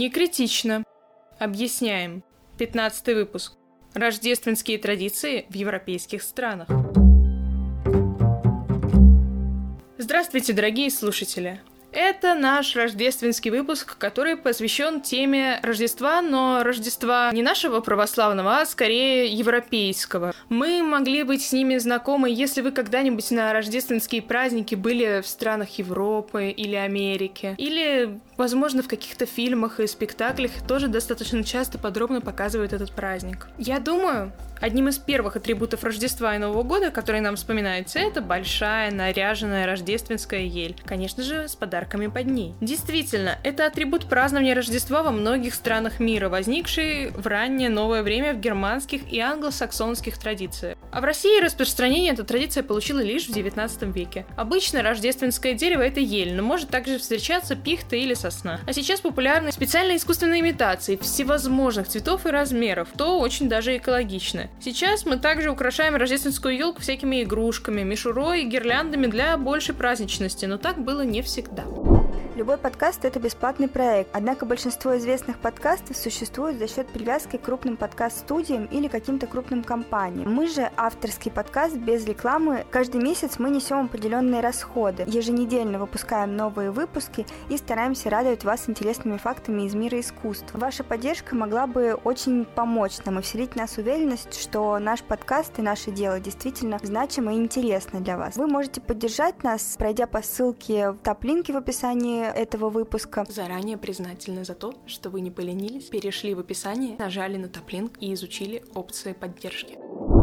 Не критично. Объясняем. 15 выпуск. Рождественские традиции в европейских странах. Здравствуйте, дорогие слушатели! Это наш рождественский выпуск, который посвящен теме Рождества, но Рождества не нашего православного, а скорее европейского. Мы могли быть с ними знакомы, если вы когда-нибудь на рождественские праздники были в странах Европы или Америки, или, возможно, в каких-то фильмах и спектаклях тоже достаточно часто подробно показывают этот праздник. Я думаю, Одним из первых атрибутов Рождества и Нового года, который нам вспоминается, это большая наряженная рождественская ель. Конечно же, с подарками под ней. Действительно, это атрибут празднования Рождества во многих странах мира, возникший в раннее новое время в германских и англосаксонских традициях. А в России распространение эта традиция получила лишь в 19 веке. Обычно рождественское дерево это ель, но может также встречаться пихта или сосна. А сейчас популярны специальные искусственные имитации всевозможных цветов и размеров, то очень даже экологично. Сейчас мы также украшаем рождественскую елку всякими игрушками, мишурой и гирляндами для большей праздничности, но так было не всегда. Любой подкаст – это бесплатный проект, однако большинство известных подкастов существует за счет привязки к крупным подкаст-студиям или каким-то крупным компаниям. Мы же авторский подкаст без рекламы. Каждый месяц мы несем определенные расходы. Еженедельно выпускаем новые выпуски и стараемся радовать вас интересными фактами из мира искусства. Ваша поддержка могла бы очень помочь нам и вселить в нас уверенность, что наш подкаст и наше дело действительно значимо и интересно для вас. Вы можете поддержать нас, пройдя по ссылке в топ-линке в описании этого выпуска. Заранее признательны за то, что вы не поленились, перешли в описание, нажали на топлинк и изучили опции поддержки.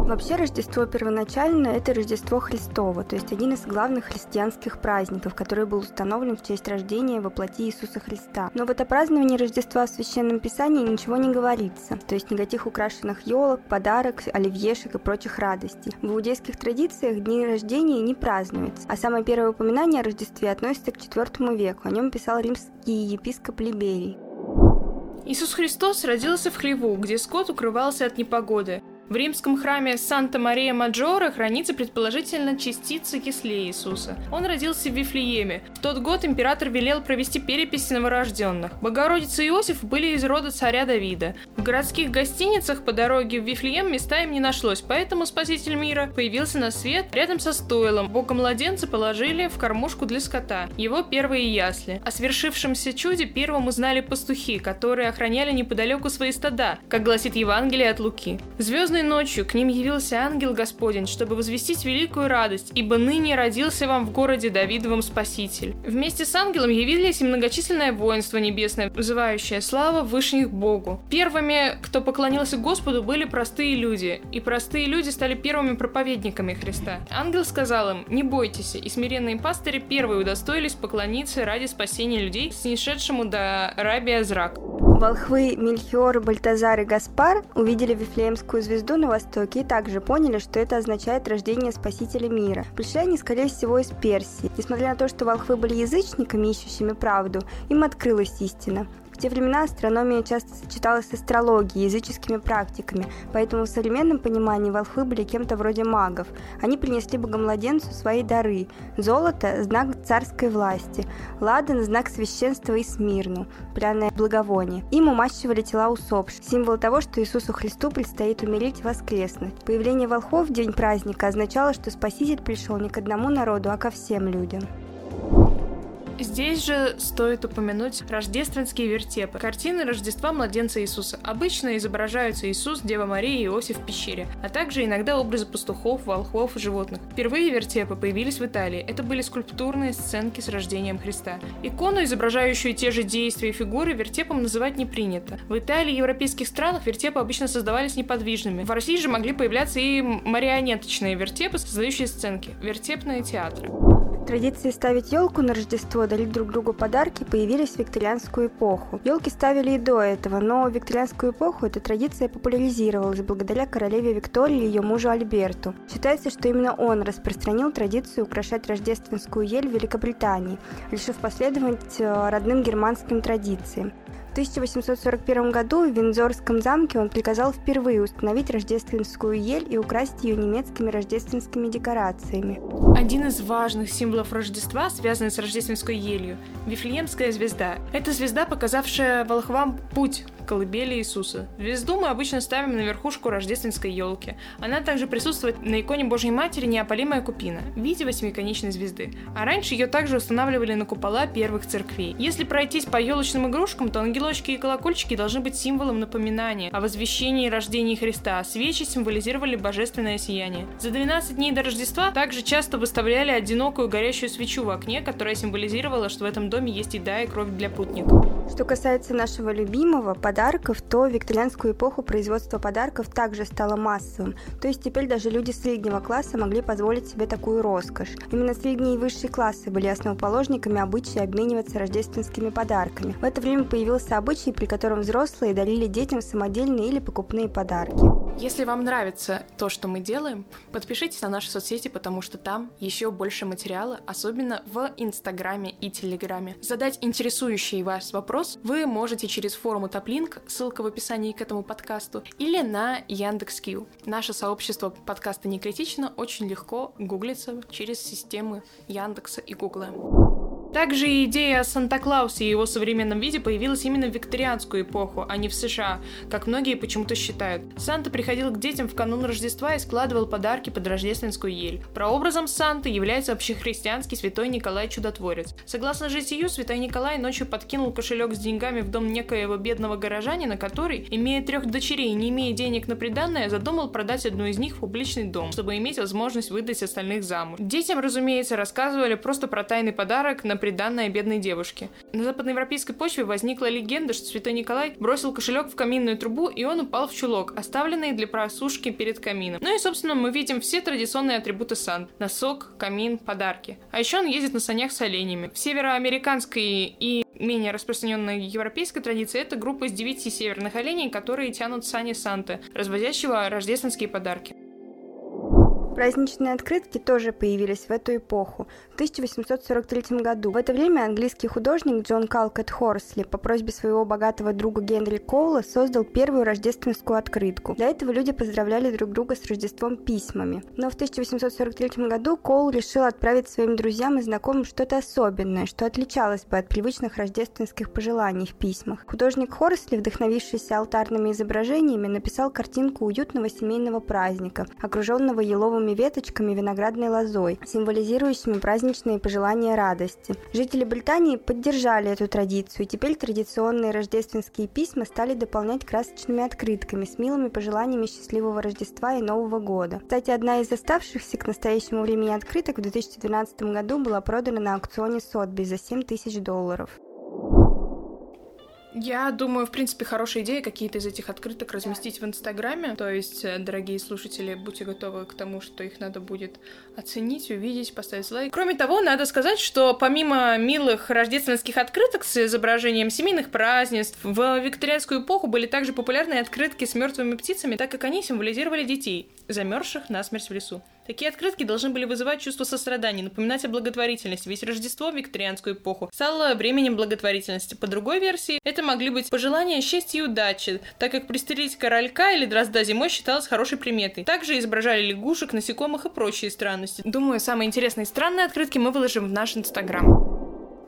Вообще Рождество первоначально это Рождество Христово, то есть один из главных христианских праздников, который был установлен в честь рождения во плоти Иисуса Христа. Но в это празднование Рождества в Священном Писании ничего не говорится, то есть никаких украшенных елок, подарок, оливьешек и прочих радостей. В иудейских традициях дни рождения не празднуются, а самое первое упоминание о Рождестве относится к IV веку, о нем писал римский епископ Либерий. Иисус Христос родился в хлеву, где скот укрывался от непогоды. В римском храме Санта-Мария-Маджоре хранится предположительно частица кисле Иисуса. Он родился в Вифлееме. В тот год император велел провести перепись новорожденных. Богородица и Иосиф были из рода царя Давида. В городских гостиницах по дороге в Вифлеем места им не нашлось, поэтому Спаситель мира появился на свет рядом со стойлом. Бога младенца положили в кормушку для скота, его первые ясли. О свершившемся чуде первым узнали пастухи, которые охраняли неподалеку свои стада, как гласит Евангелие от Луки. Звездный Полной ночью к ним явился ангел Господень, чтобы возвестить великую радость, ибо ныне родился вам в городе Давидовом Спаситель. Вместе с ангелом явились и многочисленное воинство небесное, вызывающее слава вышних Богу. Первыми, кто поклонился Господу, были простые люди, и простые люди стали первыми проповедниками Христа. Ангел сказал им, не бойтесь, и смиренные пастыри первые удостоились поклониться ради спасения людей, снишедшему до Рабия Зрак. Волхвы Мельхиор, Бальтазар и Гаспар увидели Вифлеемскую звезду на востоке и также поняли, что это означает рождение Спасителя мира. Пришли они, скорее всего, из Персии. Несмотря на то, что волхвы были язычниками, ищущими правду, им открылась истина. В те времена астрономия часто сочеталась с астрологией, языческими практиками, поэтому в современном понимании волхвы были кем-то вроде магов. Они принесли богомладенцу свои дары. Золото – знак царской власти, ладан – знак священства и смирну, пряное благовоние. Им умащивали тела усопших, символ того, что Иисусу Христу предстоит умереть и воскреснуть. Появление волхвов в день праздника означало, что Спаситель пришел не к одному народу, а ко всем людям. Здесь же стоит упомянуть рождественские вертепы. Картины Рождества младенца Иисуса. Обычно изображаются Иисус, Дева Мария и Иосиф в пещере, а также иногда образы пастухов, волхвов и животных. Впервые вертепы появились в Италии. Это были скульптурные сценки с рождением Христа. Икону, изображающую те же действия и фигуры, вертепом называть не принято. В Италии и европейских странах вертепы обычно создавались неподвижными. В России же могли появляться и марионеточные вертепы, создающие сценки. Вертепные театры. Традиции ставить елку на Рождество, дарить друг другу подарки появились в викторианскую эпоху. Елки ставили и до этого, но в викторианскую эпоху эта традиция популяризировалась благодаря королеве Виктории и ее мужу Альберту. Считается, что именно он распространил традицию украшать рождественскую ель в Великобритании, решив последовать э, родным германским традициям. 1841 году в Виндзорском замке он приказал впервые установить рождественскую ель и украсить ее немецкими рождественскими декорациями. Один из важных символов Рождества, связанный с рождественской елью – Вифлеемская звезда. Это звезда, показавшая волхвам путь колыбели Иисуса. Звезду мы обычно ставим на верхушку рождественской елки. Она также присутствует на иконе Божьей Матери неопалимая купина в виде восьмиконечной звезды. А раньше ее также устанавливали на купола первых церквей. Если пройтись по елочным игрушкам, то ангелочки и колокольчики должны быть символом напоминания о возвещении рождения Христа, а свечи символизировали божественное сияние. За 12 дней до Рождества также часто выставляли одинокую горящую свечу в окне, которая символизировала, что в этом доме есть еда и кровь для путников. Что касается нашего любимого, подарков, то в викторианскую эпоху производство подарков также стало массовым. То есть теперь даже люди среднего класса могли позволить себе такую роскошь. Именно средние и высшие классы были основоположниками обычая обмениваться рождественскими подарками. В это время появился обычай, при котором взрослые дарили детям самодельные или покупные подарки. Если вам нравится то, что мы делаем, подпишитесь на наши соцсети, потому что там еще больше материала, особенно в Инстаграме и Телеграме. Задать интересующий вас вопрос вы можете через форум Топлин линк, ссылка в описании к этому подкасту, или на Яндекс.Кью. Наше сообщество подкаста «Не критично» очень легко гуглится через системы Яндекса и Гугла. Также идея о Санта-Клаусе и его современном виде появилась именно в викторианскую эпоху, а не в США, как многие почему-то считают. Санта приходил к детям в канун Рождества и складывал подарки под рождественскую ель. Прообразом Санты является общехристианский святой Николай Чудотворец. Согласно житию, святой Николай ночью подкинул кошелек с деньгами в дом некоего бедного горожанина, который, имея трех дочерей и не имея денег на приданное, задумал продать одну из них в публичный дом, чтобы иметь возможность выдать остальных замуж. Детям, разумеется, рассказывали просто про тайный подарок на приданное бедной девушке. На западноевропейской почве возникла легенда, что святой Николай бросил кошелек в каминную трубу, и он упал в чулок, оставленный для просушки перед камином. Ну и, собственно, мы видим все традиционные атрибуты Сан. Носок, камин, подарки. А еще он ездит на санях с оленями. В североамериканской и менее распространенной европейской традиции это группа из девяти северных оленей, которые тянут сани Санты, развозящего рождественские подарки. Праздничные открытки тоже появились в эту эпоху, в 1843 году. В это время английский художник Джон Калкет Хорсли по просьбе своего богатого друга Генри Коула создал первую рождественскую открытку. До этого люди поздравляли друг друга с Рождеством письмами. Но в 1843 году Коул решил отправить своим друзьям и знакомым что-то особенное, что отличалось бы от привычных рождественских пожеланий в письмах. Художник Хорсли, вдохновившийся алтарными изображениями, написал картинку уютного семейного праздника, окруженного еловыми еловыми веточками виноградной лозой, символизирующими праздничные пожелания радости. Жители Британии поддержали эту традицию, и теперь традиционные рождественские письма стали дополнять красочными открытками с милыми пожеланиями счастливого Рождества и Нового года. Кстати, одна из оставшихся к настоящему времени открыток в 2012 году была продана на аукционе Сотби за 7 тысяч долларов. Я думаю, в принципе, хорошая идея какие-то из этих открыток разместить в Инстаграме. То есть, э, дорогие слушатели, будьте готовы к тому, что их надо будет оценить, увидеть, поставить лайк. Кроме того, надо сказать, что помимо милых рождественских открыток с изображением семейных празднеств, в викторианскую эпоху были также популярны открытки с мертвыми птицами, так как они символизировали детей, замерзших насмерть в лесу. Такие открытки должны были вызывать чувство сострадания, напоминать о благотворительности, ведь Рождество в викторианскую эпоху стало временем благотворительности. По другой версии, это могли быть пожелания счастья и удачи, так как пристрелить королька или дрозда зимой считалось хорошей приметой. Также изображали лягушек, насекомых и прочие странности. Думаю, самые интересные и странные открытки мы выложим в наш инстаграм.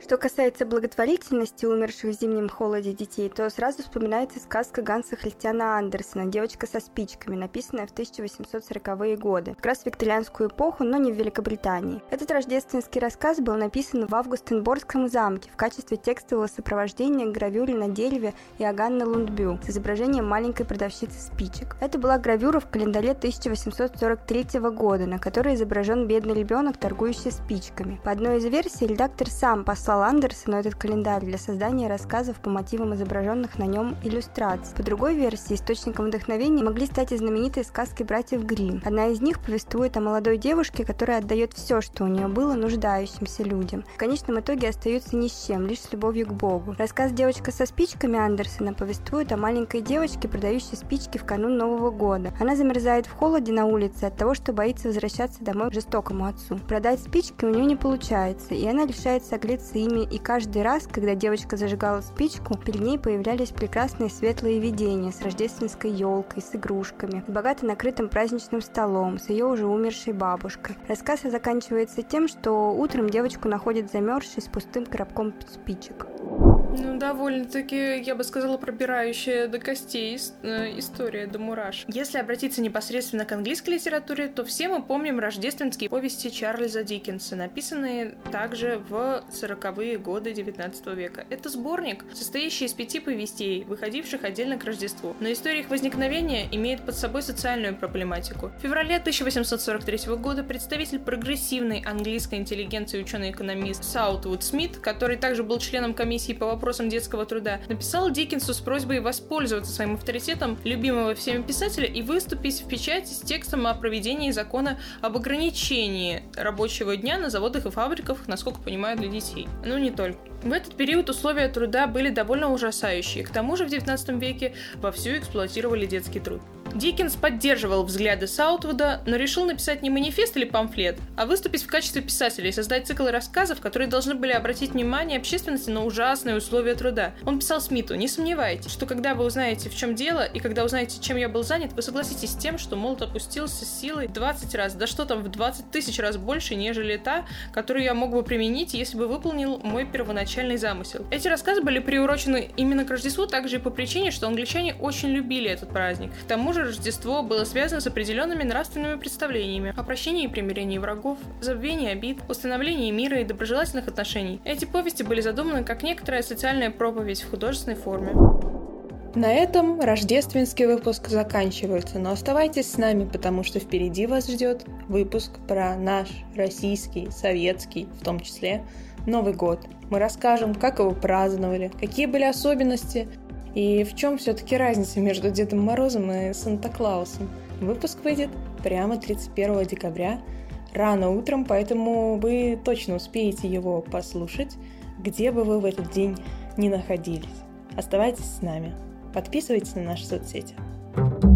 Что касается благотворительности умерших в зимнем холоде детей, то сразу вспоминается сказка Ганса Христиана Андерсона «Девочка со спичками», написанная в 1840-е годы, как раз в викторианскую эпоху, но не в Великобритании. Этот рождественский рассказ был написан в Августенборгском замке в качестве текстового сопровождения гравюре на дереве Иоганна Лундбю с изображением маленькой продавщицы спичек. Это была гравюра в календаре 1843 года, на которой изображен бедный ребенок, торгующий спичками. По одной из версий, редактор сам послал послал Андерсону этот календарь для создания рассказов по мотивам изображенных на нем иллюстраций. По другой версии, источником вдохновения могли стать и знаменитые сказки братьев Гримм. Одна из них повествует о молодой девушке, которая отдает все, что у нее было, нуждающимся людям. В конечном итоге остается ни с чем, лишь с любовью к Богу. Рассказ «Девочка со спичками» Андерсона повествует о маленькой девочке, продающей спички в канун Нового года. Она замерзает в холоде на улице от того, что боится возвращаться домой к жестокому отцу. Продать спички у нее не получается, и она решает согреться ими, и каждый раз, когда девочка зажигала спичку, перед ней появлялись прекрасные светлые видения с рождественской елкой, с игрушками, с богато накрытым праздничным столом, с ее уже умершей бабушкой. Рассказ заканчивается тем, что утром девочку находят замерзшей с пустым коробком спичек. Ну, довольно-таки, я бы сказала, пробирающая до костей э, история, до мураш. Если обратиться непосредственно к английской литературе, то все мы помним рождественские повести Чарльза Диккенса, написанные также в 40-е годы 19 века. Это сборник, состоящий из пяти повестей, выходивших отдельно к Рождеству. Но история их возникновения имеет под собой социальную проблематику. В феврале 1843 года представитель прогрессивной английской интеллигенции ученый-экономист Саутвуд Смит, который также был членом комиссии по вопросам детского труда, написал Диккенсу с просьбой воспользоваться своим авторитетом любимого всеми писателя и выступить в печати с текстом о проведении закона об ограничении рабочего дня на заводах и фабриках, насколько понимаю, для детей. Ну, не только. В этот период условия труда были довольно ужасающие. К тому же в XIX веке вовсю эксплуатировали детский труд. Диккенс поддерживал взгляды Саутвуда, но решил написать не манифест или памфлет, а выступить в качестве писателя и создать цикл рассказов, которые должны были обратить внимание общественности на ужасные условия труда. Он писал Смиту, не сомневайтесь, что когда вы узнаете, в чем дело, и когда узнаете, чем я был занят, вы согласитесь с тем, что молот опустился силой 20 раз, да что там, в 20 тысяч раз больше, нежели та, которую я мог бы применить, если бы выполнил мой первоначальный замысел. Эти рассказы были приурочены именно к Рождеству, также и по причине, что англичане очень любили этот праздник. К тому же же Рождество было связано с определенными нравственными представлениями о прощении и примирении врагов, забвении обид, установлении мира и доброжелательных отношений. Эти повести были задуманы как некоторая социальная проповедь в художественной форме. На этом рождественский выпуск заканчивается, но оставайтесь с нами, потому что впереди вас ждет выпуск про наш российский, советский, в том числе, Новый год. Мы расскажем, как его праздновали, какие были особенности и в чем все-таки разница между Дедом Морозом и Санта-Клаусом? Выпуск выйдет прямо 31 декабря, рано утром, поэтому вы точно успеете его послушать, где бы вы в этот день ни находились. Оставайтесь с нами. Подписывайтесь на наши соцсети. thank you